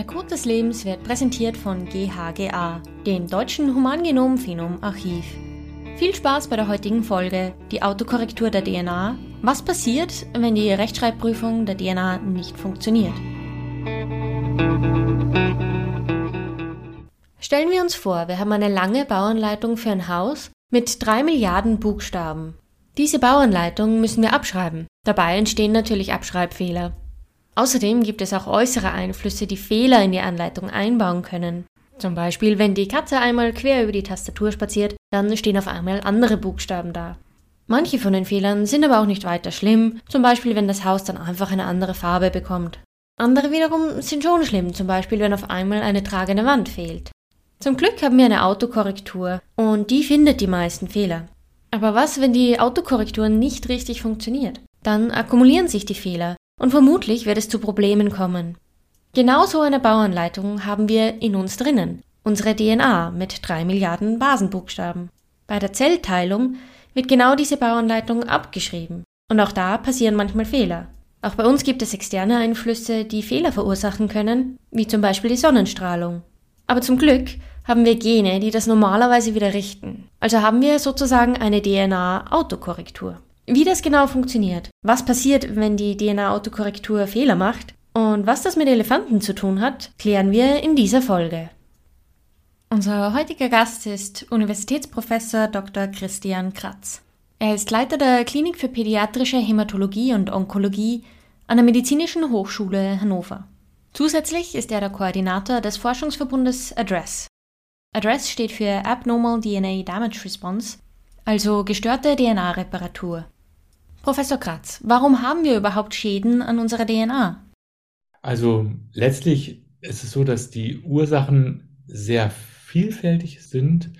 Der Code des Lebens wird präsentiert von GHGA, dem Deutschen Humangenom-Phenom-Archiv. Viel Spaß bei der heutigen Folge, die Autokorrektur der DNA. Was passiert, wenn die Rechtschreibprüfung der DNA nicht funktioniert? Stellen wir uns vor, wir haben eine lange Bauanleitung für ein Haus mit drei Milliarden Buchstaben. Diese Bauanleitung müssen wir abschreiben. Dabei entstehen natürlich Abschreibfehler. Außerdem gibt es auch äußere Einflüsse, die Fehler in die Anleitung einbauen können. Zum Beispiel, wenn die Katze einmal quer über die Tastatur spaziert, dann stehen auf einmal andere Buchstaben da. Manche von den Fehlern sind aber auch nicht weiter schlimm, zum Beispiel wenn das Haus dann einfach eine andere Farbe bekommt. Andere wiederum sind schon schlimm, zum Beispiel wenn auf einmal eine tragende Wand fehlt. Zum Glück haben wir eine Autokorrektur und die findet die meisten Fehler. Aber was, wenn die Autokorrektur nicht richtig funktioniert? Dann akkumulieren sich die Fehler und vermutlich wird es zu Problemen kommen. Genau so eine Bauanleitung haben wir in uns drinnen, unsere DNA mit drei Milliarden Basenbuchstaben. Bei der Zellteilung wird genau diese Bauanleitung abgeschrieben. Und auch da passieren manchmal Fehler. Auch bei uns gibt es externe Einflüsse, die Fehler verursachen können, wie zum Beispiel die Sonnenstrahlung. Aber zum Glück haben wir Gene, die das normalerweise wieder richten. Also haben wir sozusagen eine DNA-Autokorrektur. Wie das genau funktioniert, was passiert, wenn die DNA-Autokorrektur Fehler macht und was das mit Elefanten zu tun hat, klären wir in dieser Folge. Unser heutiger Gast ist Universitätsprofessor Dr. Christian Kratz. Er ist Leiter der Klinik für pädiatrische Hämatologie und Onkologie an der Medizinischen Hochschule Hannover. Zusätzlich ist er der Koordinator des Forschungsverbundes ADDRESS. ADDRESS steht für Abnormal DNA Damage Response, also gestörte DNA-Reparatur. Professor Kratz, warum haben wir überhaupt Schäden an unserer DNA? Also letztlich ist es so, dass die Ursachen sehr vielfältig sind.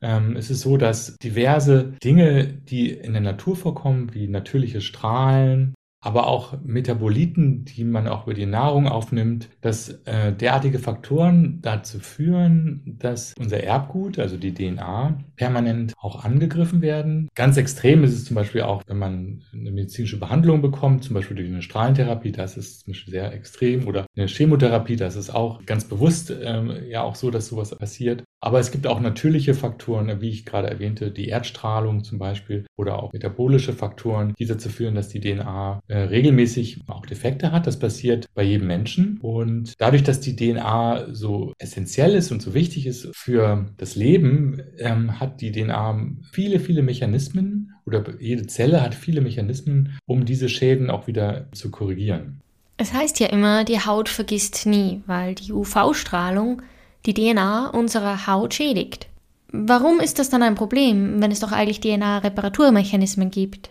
Ähm, es ist so, dass diverse Dinge, die in der Natur vorkommen, wie natürliche Strahlen, aber auch Metaboliten, die man auch über die Nahrung aufnimmt, dass äh, derartige Faktoren dazu führen, dass unser Erbgut, also die DNA, permanent auch angegriffen werden. Ganz extrem ist es zum Beispiel auch, wenn man eine medizinische Behandlung bekommt, zum Beispiel durch eine Strahlentherapie, das ist zum Beispiel sehr extrem, oder eine Chemotherapie, das ist auch ganz bewusst äh, ja auch so, dass sowas passiert. Aber es gibt auch natürliche Faktoren, wie ich gerade erwähnte, die Erdstrahlung zum Beispiel oder auch metabolische Faktoren, die dazu führen, dass die DNA äh, regelmäßig auch Defekte hat. Das passiert bei jedem Menschen. Und dadurch, dass die DNA so essentiell ist und so wichtig ist für das Leben, ähm, hat die DNA viele, viele Mechanismen oder jede Zelle hat viele Mechanismen, um diese Schäden auch wieder zu korrigieren. Es heißt ja immer, die Haut vergisst nie, weil die UV-Strahlung die DNA unserer Haut schädigt. Warum ist das dann ein Problem, wenn es doch eigentlich DNA-Reparaturmechanismen gibt?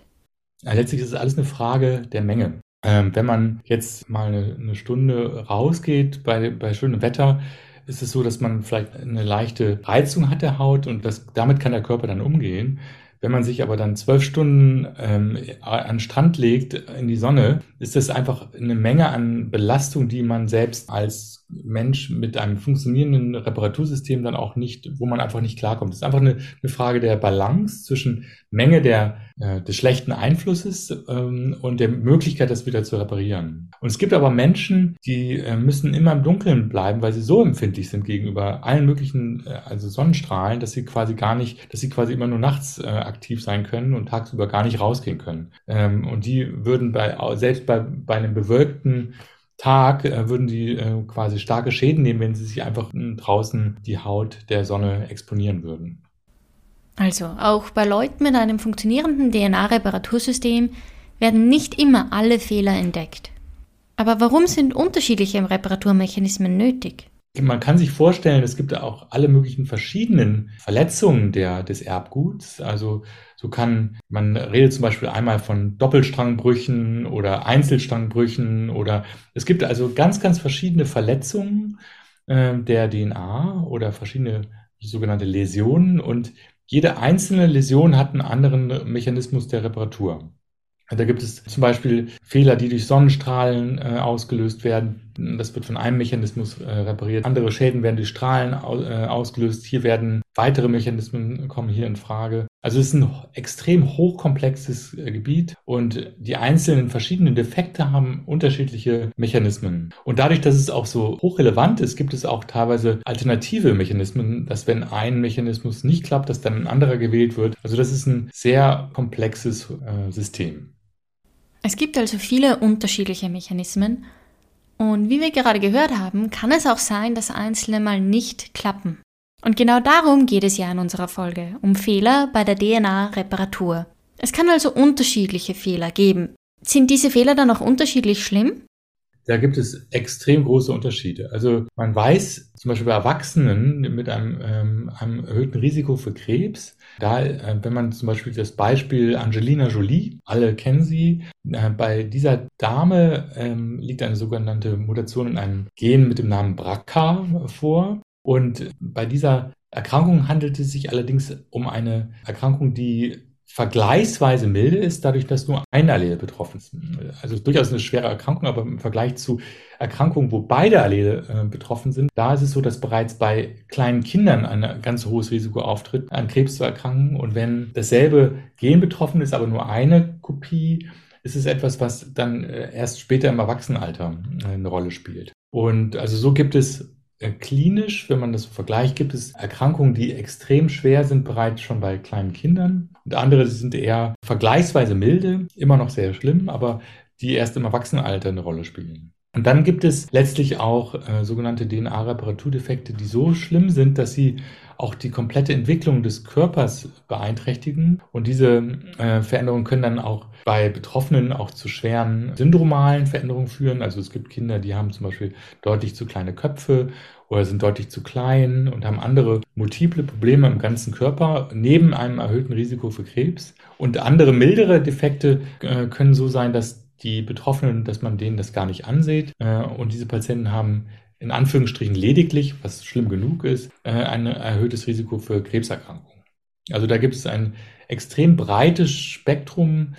Letztlich ist es alles eine Frage der Menge. Ähm, wenn man jetzt mal eine, eine Stunde rausgeht bei, bei schönem Wetter, ist es so, dass man vielleicht eine leichte Reizung hat der Haut und das, damit kann der Körper dann umgehen. Wenn man sich aber dann zwölf Stunden ähm, an Strand legt, in die Sonne, ist das einfach eine Menge an Belastung, die man selbst als Mensch mit einem funktionierenden Reparatursystem dann auch nicht, wo man einfach nicht klarkommt. Es ist einfach eine, eine Frage der Balance zwischen Menge der, äh, des schlechten Einflusses ähm, und der Möglichkeit, das wieder zu reparieren. Und es gibt aber Menschen, die äh, müssen immer im Dunkeln bleiben, weil sie so empfindlich sind gegenüber allen möglichen, äh, also Sonnenstrahlen, dass sie quasi gar nicht, dass sie quasi immer nur nachts äh, aktiv sein können und tagsüber gar nicht rausgehen können. Ähm, und die würden bei, selbst bei, bei einem bewölkten Tag äh, würden die äh, quasi starke Schäden nehmen, wenn sie sich einfach hm, draußen die Haut der Sonne exponieren würden. Also auch bei Leuten mit einem funktionierenden DNA-Reparatursystem werden nicht immer alle Fehler entdeckt. Aber warum sind unterschiedliche Reparaturmechanismen nötig? Man kann sich vorstellen, es gibt auch alle möglichen verschiedenen Verletzungen der, des Erbguts. Also so kann, man redet zum Beispiel einmal von Doppelstrangbrüchen oder Einzelstrangbrüchen oder es gibt also ganz, ganz verschiedene Verletzungen äh, der DNA oder verschiedene sogenannte Läsionen und jede einzelne Läsion hat einen anderen Mechanismus der Reparatur. Da gibt es zum Beispiel Fehler, die durch Sonnenstrahlen äh, ausgelöst werden, Das wird von einem Mechanismus äh, repariert. Andere Schäden werden durch Strahlen äh, ausgelöst. Hier werden weitere Mechanismen kommen hier in Frage. Also es ist ein extrem hochkomplexes äh, Gebiet und die einzelnen verschiedenen Defekte haben unterschiedliche Mechanismen. Und dadurch, dass es auch so hochrelevant ist, gibt es auch teilweise alternative Mechanismen, dass wenn ein Mechanismus nicht klappt, dass dann ein anderer gewählt wird. Also das ist ein sehr komplexes äh, System. Es gibt also viele unterschiedliche Mechanismen. Und wie wir gerade gehört haben, kann es auch sein, dass einzelne mal nicht klappen. Und genau darum geht es ja in unserer Folge, um Fehler bei der DNA-Reparatur. Es kann also unterschiedliche Fehler geben. Sind diese Fehler dann auch unterschiedlich schlimm? Da gibt es extrem große Unterschiede. Also man weiß zum Beispiel bei Erwachsenen mit einem, ähm, einem erhöhten Risiko für Krebs, da, äh, wenn man zum Beispiel das Beispiel Angelina Jolie, alle kennen sie, äh, bei dieser Dame ähm, liegt eine sogenannte Mutation in einem Gen mit dem Namen BRCA vor. Und bei dieser Erkrankung handelt es sich allerdings um eine Erkrankung, die vergleichsweise milde ist, dadurch, dass nur ein Allele betroffen ist. Also durchaus eine schwere Erkrankung, aber im Vergleich zu Erkrankungen, wo beide Allele äh, betroffen sind, da ist es so, dass bereits bei kleinen Kindern ein ganz hohes Risiko auftritt, an Krebs zu erkranken. Und wenn dasselbe Gen betroffen ist, aber nur eine Kopie, ist es etwas, was dann äh, erst später im Erwachsenenalter äh, eine Rolle spielt. Und also so gibt es klinisch, wenn man das so vergleicht, gibt es Erkrankungen, die extrem schwer sind, bereits schon bei kleinen Kindern. Und andere sind eher vergleichsweise milde, immer noch sehr schlimm, aber die erst im Erwachsenenalter eine Rolle spielen. Und dann gibt es letztlich auch äh, sogenannte DNA-Reparaturdefekte, die so schlimm sind, dass sie auch die komplette Entwicklung des Körpers beeinträchtigen. Und diese äh, Veränderungen können dann auch bei Betroffenen auch zu schweren syndromalen Veränderungen führen. Also es gibt Kinder, die haben zum Beispiel deutlich zu kleine Köpfe oder sind deutlich zu klein und haben andere multiple Probleme im ganzen Körper neben einem erhöhten Risiko für Krebs. Und andere mildere Defekte äh, können so sein, dass die Betroffenen, dass man denen das gar nicht ansieht. Äh, und diese Patienten haben in Anführungsstrichen lediglich, was schlimm genug ist, äh, ein erhöhtes Risiko für Krebserkrankungen. Also da gibt es ein extrem breites Spektrum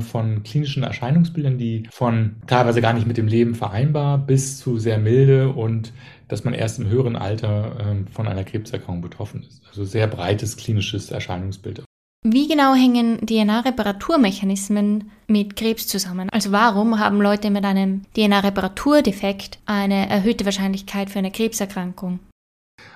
von klinischen Erscheinungsbildern, die von teilweise gar nicht mit dem Leben vereinbar bis zu sehr milde und dass man erst im höheren Alter ähm, von einer Krebserkrankung betroffen ist. Also sehr breites klinisches Erscheinungsbild. Wie genau hängen DNA-Reparaturmechanismen mit Krebs zusammen? Also warum haben Leute mit einem DNA-Reparaturdefekt eine erhöhte Wahrscheinlichkeit für eine Krebserkrankung?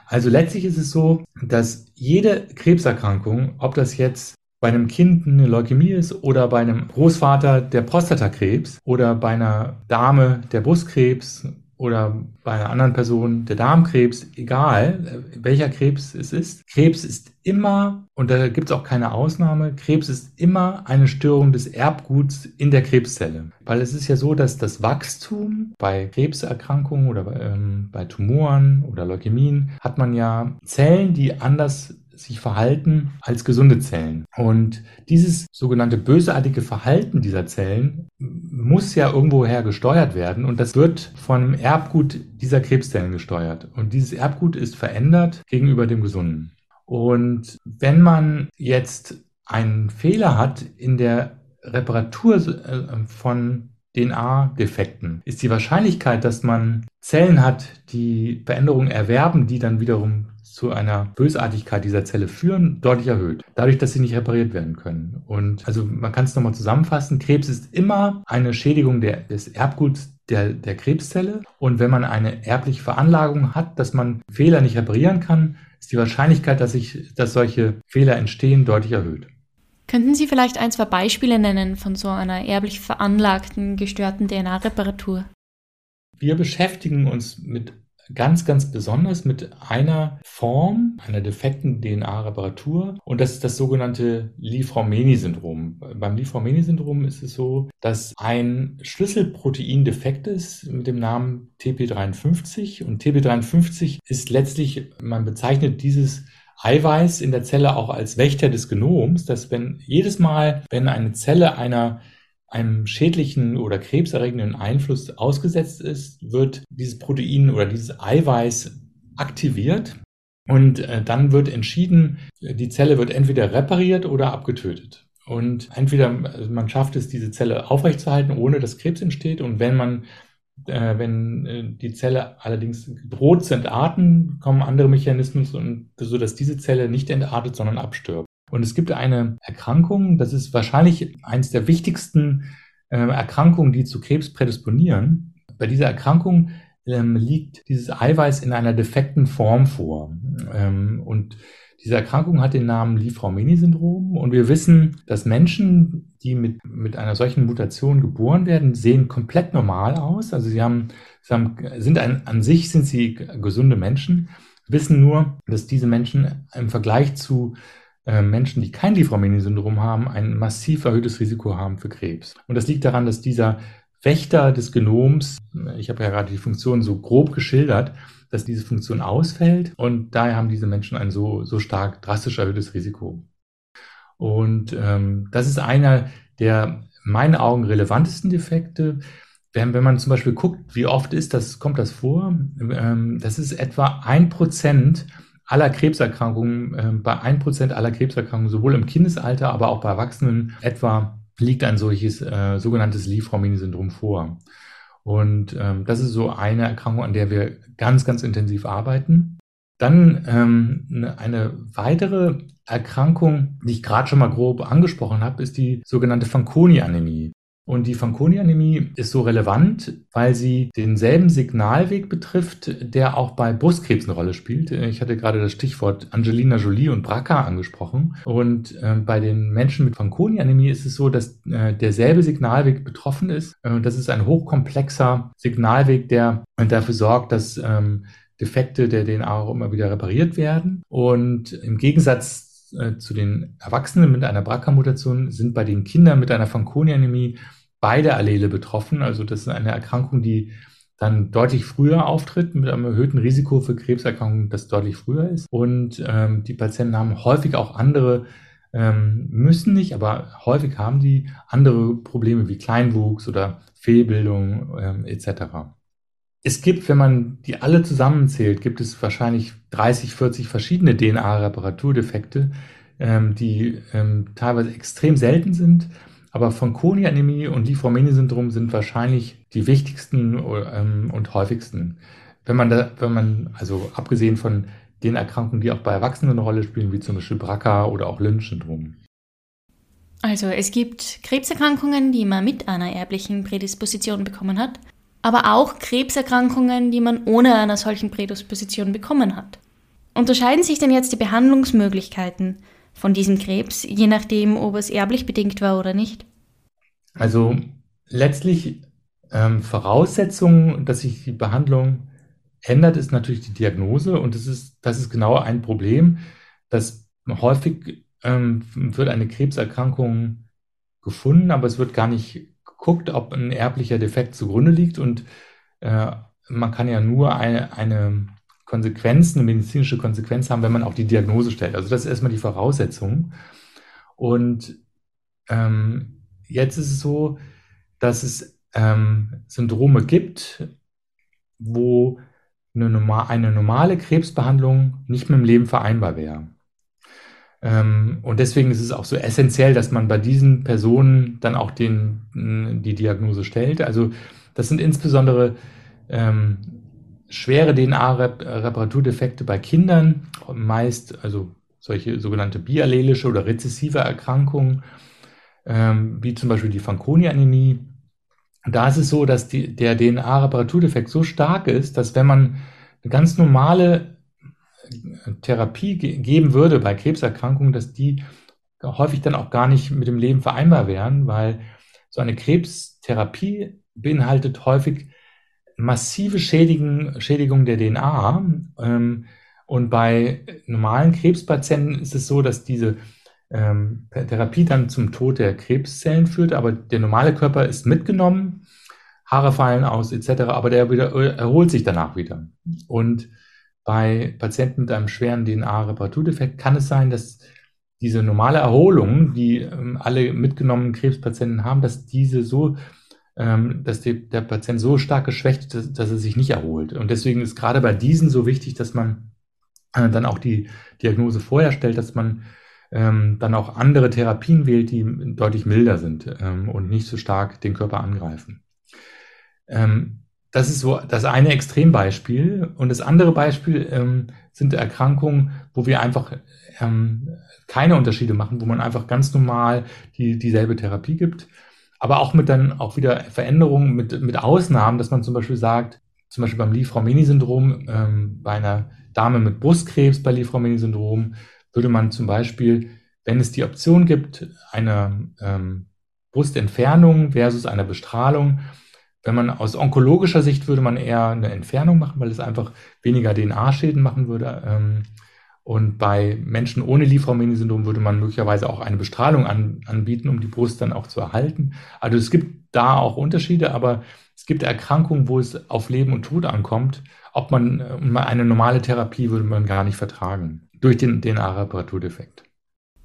Also letztlich ist es so, dass jede Krebserkrankung, ob das jetzt bei einem Kind eine Leukämie ist oder bei einem Großvater der Prostatakrebs oder bei einer Dame der Brustkrebs oder bei einer anderen Person der Darmkrebs, egal äh, welcher Krebs es ist. Krebs ist immer, und da gibt es auch keine Ausnahme, Krebs ist immer eine Störung des Erbguts in der Krebszelle. Weil es ist ja so, dass das Wachstum bei Krebserkrankungen oder ähm, bei Tumoren oder Leukämien hat man ja Zellen, die anders sich verhalten als gesunde Zellen. Und dieses sogenannte bösartige Verhalten dieser Zellen muss ja irgendwoher gesteuert werden und das wird von Erbgut dieser Krebszellen gesteuert. Und dieses Erbgut ist verändert gegenüber dem gesunden. Und wenn man jetzt einen Fehler hat in der Reparatur äh, von DNA-Defekten, ist die Wahrscheinlichkeit, dass man Zellen hat, die Veränderungen erwerben, die dann wiederum zu einer Bösartigkeit dieser Zelle führen, deutlich erhöht. Dadurch, dass sie nicht repariert werden können. Und also man kann es nochmal zusammenfassen. Krebs ist immer eine Schädigung der, des Erbguts der, der Krebszelle. Und wenn man eine erbliche Veranlagung hat, dass man Fehler nicht reparieren kann, ist die Wahrscheinlichkeit, dass, ich, dass solche Fehler entstehen, deutlich erhöht. Könnten Sie vielleicht ein, zwei Beispiele nennen von so einer erblich veranlagten, gestörten DNA-Reparatur? Wir beschäftigen uns mit ganz, ganz besonders mit einer Form einer defekten DNA-Reparatur und das ist das sogenannte Li-Fraumeni-Syndrom. Beim Li-Fraumeni-Syndrom ist es so, dass ein Schlüsselprotein defekt ist mit dem Namen TP53 und TP53 ist letztlich, man bezeichnet dieses Eiweiß in der Zelle auch als Wächter des Genoms, dass wenn jedes Mal, wenn eine Zelle einer einem schädlichen oder krebserregenden Einfluss ausgesetzt ist, wird dieses Protein oder dieses Eiweiß aktiviert und äh, dann wird entschieden, die Zelle wird entweder repariert oder abgetötet. Und entweder also man schafft es, diese Zelle aufrechtzuerhalten, ohne dass Krebs entsteht. Und wenn man Äh, wenn äh, die Zelle allerdings droht zu entarten, kommen andere Mechanismen, so dass diese Zelle nicht entartet, sondern abstirbt. Und es gibt eine Erkrankung, das ist wahrscheinlich eines der wichtigsten äh, Erkrankungen, die zu Krebs prädisponieren. Bei dieser Erkrankung ähm, liegt dieses Eiweiß in einer defekten Form vor. Ähm, und diese Erkrankung hat den Namen Li-Fraumeni-Syndrom und wir wissen, dass Menschen, die mit, mit einer solchen Mutation geboren werden, sehen komplett normal aus. Also sie haben, sie haben sind ein, an sich sind sie gesunde Menschen, wissen nur, dass diese Menschen im Vergleich zu Menschen, die kein Li-Fraumeni-Syndrom haben, ein massiv erhöhtes Risiko haben für Krebs. Und das liegt daran, dass dieser Wächter des Genoms, ich habe ja gerade die Funktion so grob geschildert, dass diese Funktion ausfällt und daher haben diese Menschen ein so, so stark drastisch erhöhtes Risiko. Und ähm, das ist einer der in meinen Augen relevantesten Defekte. Wenn, wenn man zum Beispiel guckt, wie oft ist das, kommt das vor? Ähm, das ist etwa ein Prozent aller Krebserkrankungen, äh, bei ein Prozent aller Krebserkrankungen, sowohl im Kindesalter, aber auch bei Erwachsenen etwa liegt ein solches äh, sogenanntes Li-Fraumeni-Syndrom vor. Und ähm, das ist so eine Erkrankung, an der wir ganz, ganz intensiv arbeiten. Dann ähm, ne, eine weitere Erkrankung, die ich gerade schon mal grob angesprochen habe, ist die sogenannte Fanconi-Anämie. Und die Fanconi-Anämie ist so relevant, weil sie denselben Signalweg betrifft, der auch bei Brustkrebs eine Rolle spielt. Ich hatte gerade das Stichwort Angelina Jolie und BRCA angesprochen. Und äh, bei den Menschen mit Fanconi-Anämie ist es so, dass äh, derselbe Signalweg betroffen ist. Äh, das ist ein hochkomplexer Signalweg, der dafür sorgt, dass ähm, Defekte der DNA auch immer wieder repariert werden. Und im Gegensatz äh, zu den Erwachsenen mit einer BRCA-Mutation sind bei den Kindern mit einer Fanconi-Anämie beide Allele betroffen. Also das ist eine Erkrankung, die dann deutlich früher auftritt, mit einem erhöhten Risiko für Krebserkrankungen, das deutlich früher ist. Und ähm, die Patienten haben häufig auch andere, ähm, müssen nicht, aber häufig haben die andere Probleme wie Kleinwuchs oder Fehlbildung ähm, etc. Es gibt, wenn man die alle zusammenzählt, gibt es wahrscheinlich 30, 40 verschiedene DNA-Reparaturdefekte, ähm, die ähm, teilweise extrem selten sind. Aber Fanconi-Anämie und Li-Fraumeni-Syndrom sind wahrscheinlich die wichtigsten ähm, und häufigsten. Wenn man da, wenn man, also abgesehen von den Erkrankungen, die auch bei Erwachsenen eine Rolle spielen, wie zum Beispiel BRCA oder auch Lynch-Syndrom. Also es gibt Krebserkrankungen, die man mit einer erblichen Prädisposition bekommen hat aber auch Krebserkrankungen, die man ohne einer solchen Prädisposition bekommen hat. Unterscheiden sich denn jetzt die Behandlungsmöglichkeiten von diesem Krebs, je nachdem, ob es erblich bedingt war oder nicht? Also letztlich ähm, Voraussetzung, dass sich die Behandlung ändert, ist natürlich die Diagnose und das ist, das ist genau ein Problem, dass häufig ähm, wird eine Krebserkrankung gefunden, aber es wird gar nicht guckt, ob ein erblicher Defekt zugrunde liegt und äh, man kann ja nur eine, eine Konsequenz, eine medizinische Konsequenz haben, wenn man auch die Diagnose stellt. Also das ist erstmal die Voraussetzung. Und ähm, jetzt ist es so, dass es ähm, Syndrome gibt, wo eine, normal, eine normale Krebsbehandlung nicht mit dem Leben vereinbar wäre. Ähm, und deswegen ist es auch so essentiell, dass man bei diesen Personen dann auch den, die Diagnose stellt. Also das sind insbesondere ähm, schwere DNA-Reparaturdefekte bei Kindern, meist also solche sogenannte biallelische oder rezessive Erkrankungen, ähm, wie zum Beispiel die Fanconi-Anämie. Da ist es so, dass die, der DNA-Reparaturdefekt so stark ist, dass wenn man eine ganz normale Therapie ge geben würde bei Krebserkrankungen, dass die häufig dann auch gar nicht mit dem Leben vereinbar wären, weil so eine Krebstherapie beinhaltet häufig massive Schädigen, Schädigung der DNA. Ähm, und bei normalen Krebspatienten ist es so, dass diese ähm, Therapie dann zum Tod der Krebszellen führt, aber der normale Körper ist mitgenommen, Haare fallen aus etc., aber der wieder, erholt sich danach wieder. Und bei Patienten mit einem schweren DNA-Reparaturdefekt kann es sein, dass diese normale Erholung, die ähm, alle mitgenommenen Krebspatienten haben, dass diese so, dass die, der Patient so stark geschwächt ist, dass, er sich nicht erholt. Und deswegen ist gerade bei diesen so wichtig, dass man äh, dann auch die Diagnose vorher stellt, dass man ähm, dann auch andere Therapien wählt, die deutlich milder sind ähm, und nicht so stark den Körper angreifen. Ähm, Das ist so das eine Extrembeispiel. Und das andere Beispiel ähm, sind Erkrankungen, wo wir einfach ähm, keine Unterschiede machen, wo man einfach ganz normal die, dieselbe Therapie gibt. Aber auch mit dann auch wieder Veränderungen, mit, mit Ausnahmen, dass man zum Beispiel sagt, zum Beispiel beim Li-Fraumeni-Syndrom, ähm, bei einer Dame mit Brustkrebs bei Li-Fraumeni-Syndrom, würde man zum Beispiel, wenn es die Option gibt, eine ähm, Brustentfernung versus eine Bestrahlung, wenn man aus onkologischer Sicht würde man eher eine Entfernung machen, weil es einfach weniger DNA-Schäden machen würde. Ähm, und bei Menschen ohne Liefermeni-Syndrom würde man möglicherweise auch eine Bestrahlung an, anbieten, um die Brust dann auch zu erhalten. Also es gibt da auch Unterschiede, aber es gibt Erkrankungen, wo es auf Leben und Tod ankommt. Ob man eine normale Therapie würde man gar nicht vertragen durch den DNA-Reparaturdefekt.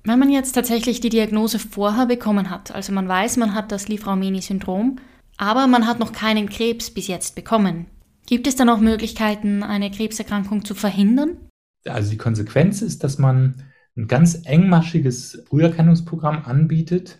Wenn man jetzt tatsächlich die Diagnose vorher bekommen hat, also man weiß, man hat das Liefraumeni-Syndrom, aber man hat noch keinen Krebs bis jetzt bekommen, gibt es dann auch Möglichkeiten, eine Krebserkrankung zu verhindern? Also die Konsequenz ist, dass man ein ganz engmaschiges Früherkennungsprogramm anbietet.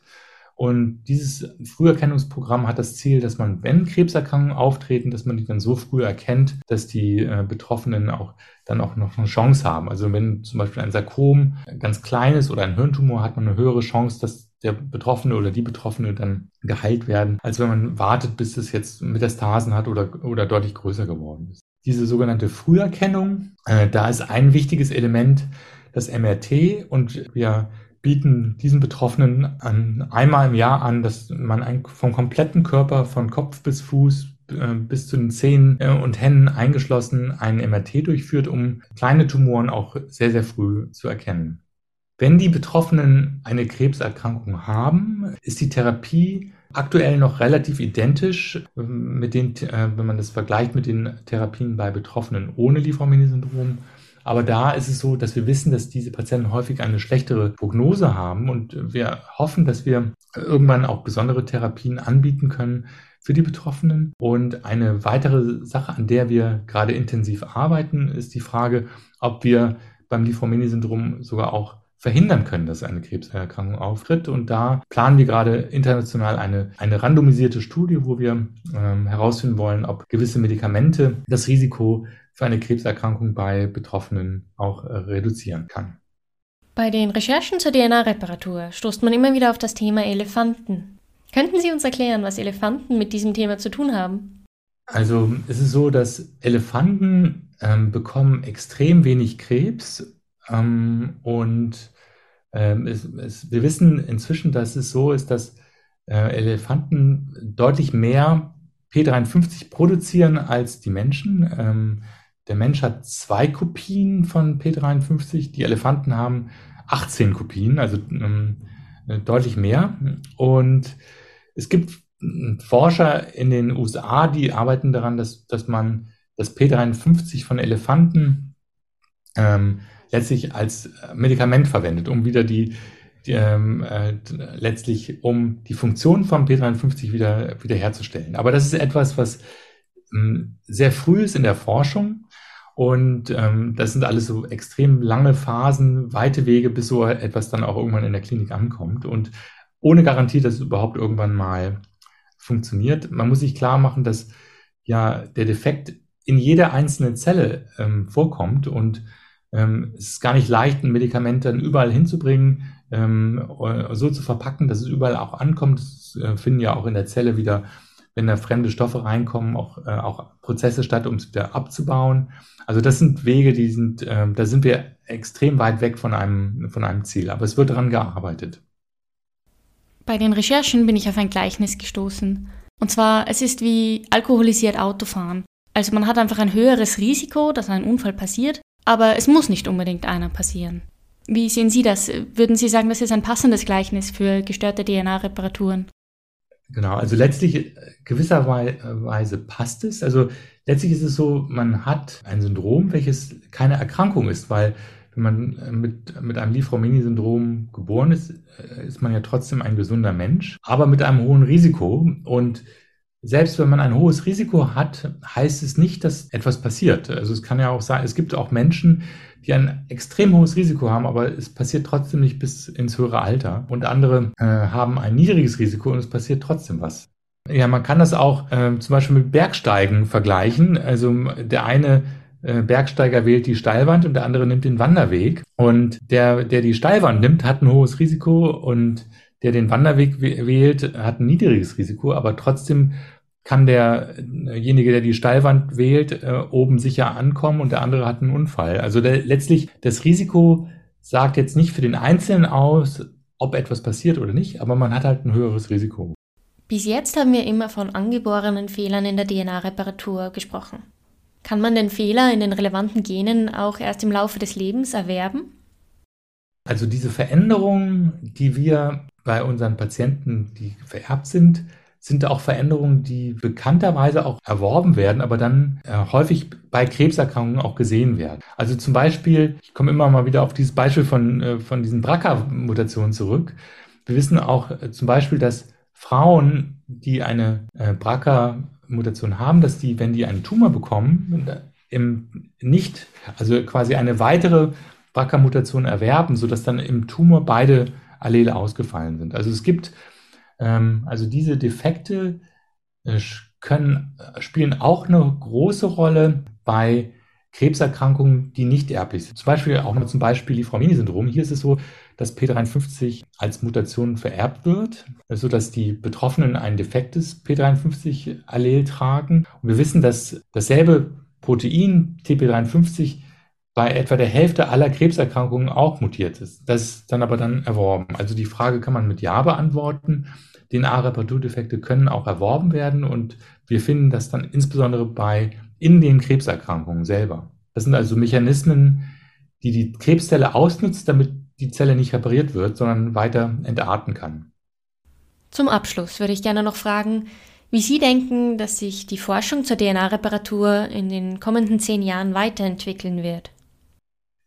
Und dieses Früherkennungsprogramm hat das Ziel, dass man, wenn Krebserkrankungen auftreten, dass man die dann so früh erkennt, dass die äh, Betroffenen auch dann auch noch eine Chance haben. Also wenn zum Beispiel ein Sarkom ganz klein ist oder ein Hirntumor, hat man eine höhere Chance, dass der Betroffene oder die Betroffene dann geheilt werden, als wenn man wartet, bis es jetzt Metastasen hat oder, oder deutlich größer geworden ist diese sogenannte Früherkennung. Äh, da ist ein wichtiges Element das MRT und wir bieten diesen Betroffenen an, einmal im Jahr an, dass man ein, vom kompletten Körper von Kopf bis Fuß äh, bis zu den Zehen äh, und Händen eingeschlossen ein MRT durchführt, um kleine Tumoren auch sehr, sehr früh zu erkennen. Wenn die Betroffenen eine Krebserkrankung haben, ist die Therapie aktuell noch relativ identisch ähm, mit den, äh, wenn man das vergleicht mit den Therapien bei Betroffenen ohne Liefermini-Syndrom. Aber da ist es so, dass wir wissen, dass diese Patienten häufig eine schlechtere Prognose haben und wir hoffen, dass wir irgendwann auch besondere Therapien anbieten können für die Betroffenen. Und eine weitere Sache, an der wir gerade intensiv arbeiten, ist die Frage, ob wir beim Liefermini-Syndrom sogar auch verhindern können, dass eine Krebserkrankung auftritt. Und da planen wir gerade international eine, eine randomisierte Studie, wo wir ähm, herausfinden wollen, ob gewisse Medikamente das Risiko für eine Krebserkrankung bei Betroffenen auch äh, reduzieren kann. Bei den Recherchen zur DNA-Reparatur stoßt man immer wieder auf das Thema Elefanten. Könnten Sie uns erklären, was Elefanten mit diesem Thema zu tun haben? Also es ist so, dass Elefanten ähm, bekommen extrem wenig Krebs ähm, und ähm, es, es, wir wissen inzwischen, dass es so ist, dass äh, Elefanten deutlich mehr P53 produzieren als die Menschen. Ähm, der Mensch hat zwei Kopien von P53, die Elefanten haben 18 Kopien, also ähm, deutlich mehr. Und es gibt Forscher in den USA, die arbeiten daran, dass, dass man das P53 von Elefanten ähm, letztlich als Medikament verwendet, um wieder die, die ähm, äh, letztlich um die Funktion von P53 wieder wiederherzustellen. Aber das ist etwas, was ähm, sehr früh ist in der Forschung. Und ähm, das sind alles so extrem lange Phasen, weite Wege, bis so etwas dann auch irgendwann in der Klinik ankommt. Und ohne Garantie, dass es überhaupt irgendwann mal funktioniert. Man muss sich klar machen, dass ja der Defekt in jeder einzelnen Zelle ähm, vorkommt und ähm, es ist gar nicht leicht, ein Medikament dann überall hinzubringen, ähm, so zu verpacken, dass es überall auch ankommt. Das äh, finden ja auch in der Zelle wieder, wenn da fremde Stoffe reinkommen, auch, äh, auch Prozesse statt, um es wieder abzubauen. Also das sind Wege, die sind, äh, da sind wir extrem weit weg von einem, von einem Ziel. Aber es wird daran gearbeitet. Bei den Recherchen bin ich auf ein Gleichnis gestoßen. Und zwar, es ist wie alkoholisiert Autofahren. Also man hat einfach ein höheres Risiko, dass ein Unfall passiert, aber es muss nicht unbedingt einer passieren. Wie sehen Sie das? Würden Sie sagen, das ist ein passendes Gleichnis für gestörte DNA-Reparaturen? Genau, also letztlich äh, gewisserweise passt es. Also letztlich ist es so, man hat ein Syndrom, welches keine Erkrankung ist, weil wenn man äh, mit, mit einem Liefraumeni-Syndrom geboren ist, äh, ist man ja trotzdem ein gesunder Mensch, aber mit einem hohen Risiko. Und selbst wenn man ein hohes Risiko hat, heißt es nicht, dass etwas passiert. Also es kann ja auch sein, es gibt auch Menschen, die ein extrem hohes Risiko haben, aber es passiert trotzdem nicht bis ins höhere Alter. Und andere äh, haben ein niedriges Risiko und es passiert trotzdem was. Ja, man kann das auch äh, zum Beispiel mit Bergsteigen vergleichen. Also der eine äh, Bergsteiger wählt die Steilwand und der andere nimmt den Wanderweg. Und der, der die Steilwand nimmt, hat ein hohes Risiko und der den Wanderweg wählt, hat ein niedriges Risiko, aber trotzdem kann derjenige, der die Steilwand wählt, äh, oben sicher ankommen und der andere hat einen Unfall. Also der, letztlich das Risiko sagt jetzt nicht für den Einzelnen aus, ob etwas passiert oder nicht, aber man hat halt ein höheres Risiko. Bis jetzt haben wir immer von angeborenen Fehlern in der DNA-Reparatur gesprochen. Kann man den Fehler in den relevanten Genen auch erst im Laufe des Lebens erwerben? Also diese Veränderungen, die wir bei unseren Patienten, die vererbt sind, sind auch Veränderungen, die bekannterweise auch erworben werden, aber dann äh, häufig bei Krebserkrankungen auch gesehen werden. Also zum Beispiel, ich komme immer mal wieder auf dieses Beispiel von, äh, von diesen BRCA-Mutationen zurück. Wir wissen auch äh, zum Beispiel, dass Frauen, die eine äh, BRCA-Mutation haben, dass die, wenn die einen Tumor bekommen, im nicht, also quasi eine weitere BRCA-Mutation erwerben, sodass dann im Tumor beide Allele ausgefallen sind. Also es gibt also diese Defekte äh, können, äh, spielen auch eine große Rolle bei Krebserkrankungen, die nicht erblich sind. Zum Beispiel auch mal zum Beispiel die Fromini-Syndrom. Hier ist es so, dass P53 als Mutation vererbt wird, sodass die Betroffenen ein defektes P53-Allel tragen. Und wir wissen, dass dasselbe Protein TP53 bei etwa der Hälfte aller Krebserkrankungen auch mutiert ist. Das ist dann aber dann erworben. Also die Frage kann man mit Ja beantworten. DNA-Reparaturdefekte können auch erworben werden und wir finden das dann insbesondere bei in den Krebserkrankungen selber. Das sind also Mechanismen, die die Krebszelle ausnutzt, damit die Zelle nicht repariert wird, sondern weiter entarten kann. Zum Abschluss würde ich gerne noch fragen, wie Sie denken, dass sich die Forschung zur DNA-Reparatur in den kommenden zehn Jahren weiterentwickeln wird.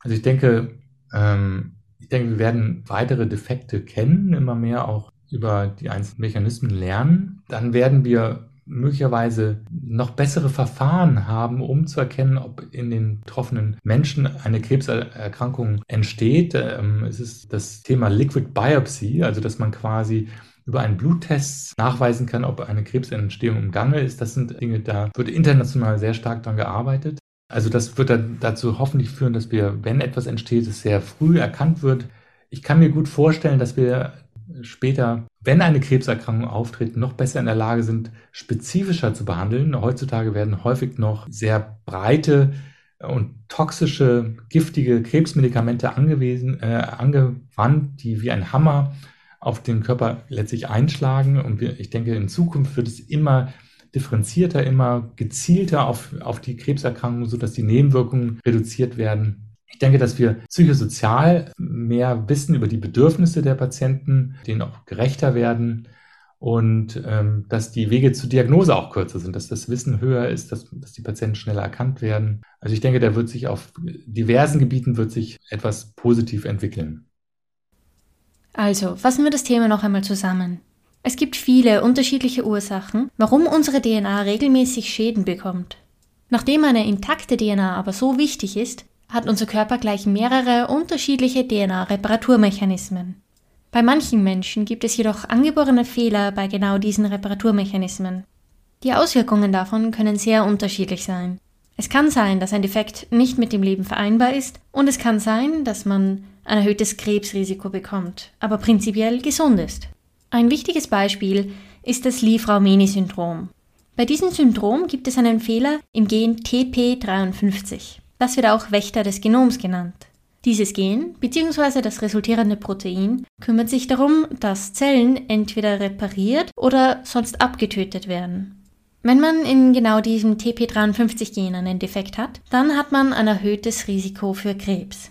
Also ich denke, ähm, ich denke, wir werden weitere Defekte kennen, immer mehr auch über die einzelnen Mechanismen lernen. Dann werden wir möglicherweise noch bessere Verfahren haben, um zu erkennen, ob in den betroffenen Menschen eine Krebserkrankung entsteht. Ähm, es ist das Thema Liquid Biopsy, also dass man quasi über einen Bluttest nachweisen kann, ob eine Krebsentstehung im Gange ist. Das sind Dinge, da wird international sehr stark daran gearbeitet. Also das wird dann dazu hoffentlich führen, dass wir, wenn etwas entsteht, es sehr früh erkannt wird. Ich kann mir gut vorstellen, dass wir später, wenn eine Krebserkrankung auftritt, noch besser in der Lage sind, spezifischer zu behandeln. Heutzutage werden häufig noch sehr breite und toxische, giftige Krebsmedikamente angewiesen, äh, angewandt, die wie ein Hammer auf den Körper letztlich einschlagen. Und wir, ich denke, in Zukunft wird es immer differenzierter, immer gezielter auf, auf die Krebserkrankung, sodass die Nebenwirkungen reduziert werden. Ich denke, dass wir psychosozial mehr wissen über die Bedürfnisse der Patienten, denen auch gerechter werden und ähm, dass die Wege zur Diagnose auch kürzer sind, dass das Wissen höher ist, dass, dass die Patienten schneller erkannt werden. Also ich denke, da wird sich auf diversen Gebieten wird sich etwas positiv entwickeln. Also, fassen wir das Thema noch einmal zusammen. Es gibt viele unterschiedliche Ursachen, warum unsere DNA regelmäßig Schäden bekommt. Nachdem eine intakte DNA aber so wichtig ist, hat unser Körper gleich mehrere unterschiedliche DNA-Reparaturmechanismen. Bei manchen Menschen gibt es jedoch angeborene Fehler bei genau diesen Reparaturmechanismen. Die Auswirkungen davon können sehr unterschiedlich sein. Es kann sein, dass ein Defekt nicht mit dem Leben vereinbar ist und es kann sein, dass man ein erhöhtes Krebsrisiko bekommt, aber prinzipiell gesund ist. Ein wichtiges Beispiel ist das Li-Fraumeni-Syndrom. Bei diesem Syndrom gibt es einen Fehler im Gen TP53. Das wird auch Wächter des Genoms genannt. Dieses Gen bzw. das resultierende Protein kümmert sich darum, dass Zellen entweder repariert oder sonst abgetötet werden. Wenn man in genau diesem TP53-Gen einen Defekt hat, dann hat man ein erhöhtes Risiko für Krebs.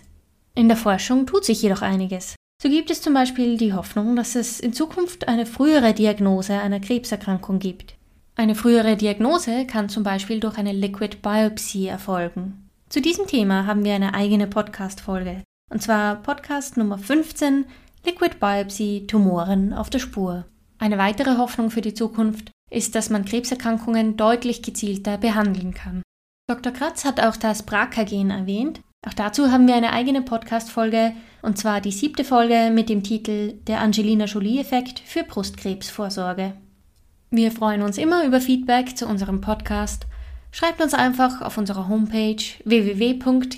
In der Forschung tut sich jedoch einiges. So gibt es zum Beispiel die Hoffnung, dass es in Zukunft eine frühere Diagnose einer Krebserkrankung gibt. Eine frühere Diagnose kann zum Beispiel durch eine Liquid Biopsy erfolgen. Zu diesem Thema haben wir eine eigene Podcast-Folge. Und zwar Podcast Nummer 15 Liquid Biopsy Tumoren auf der Spur. Eine weitere Hoffnung für die Zukunft ist, dass man Krebserkrankungen deutlich gezielter behandeln kann. Dr. Kratz hat auch das BRCA-Gen erwähnt, auch dazu haben wir eine eigene Podcast-Folge, und zwar die siebte Folge mit dem Titel Der Angelina Jolie-Effekt für Brustkrebsvorsorge. Wir freuen uns immer über Feedback zu unserem Podcast. Schreibt uns einfach auf unserer Homepage www.ghga.de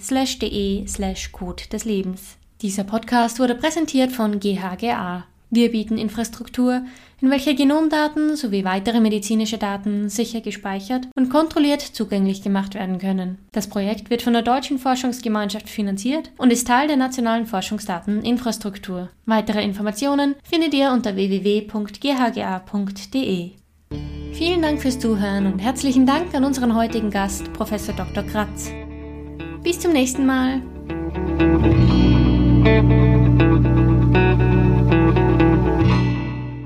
slash de slash Code des Lebens. Dieser Podcast wurde präsentiert von GHGA. Wir bieten Infrastruktur, in welcher Genomdaten sowie weitere medizinische Daten sicher gespeichert und kontrolliert zugänglich gemacht werden können. Das Projekt wird von der Deutschen Forschungsgemeinschaft finanziert und ist Teil der nationalen Forschungsdateninfrastruktur. Weitere Informationen findet ihr unter www.ghga.de. Vielen Dank fürs Zuhören und herzlichen Dank an unseren heutigen Gast, Professor Dr. Kratz. Bis zum nächsten Mal.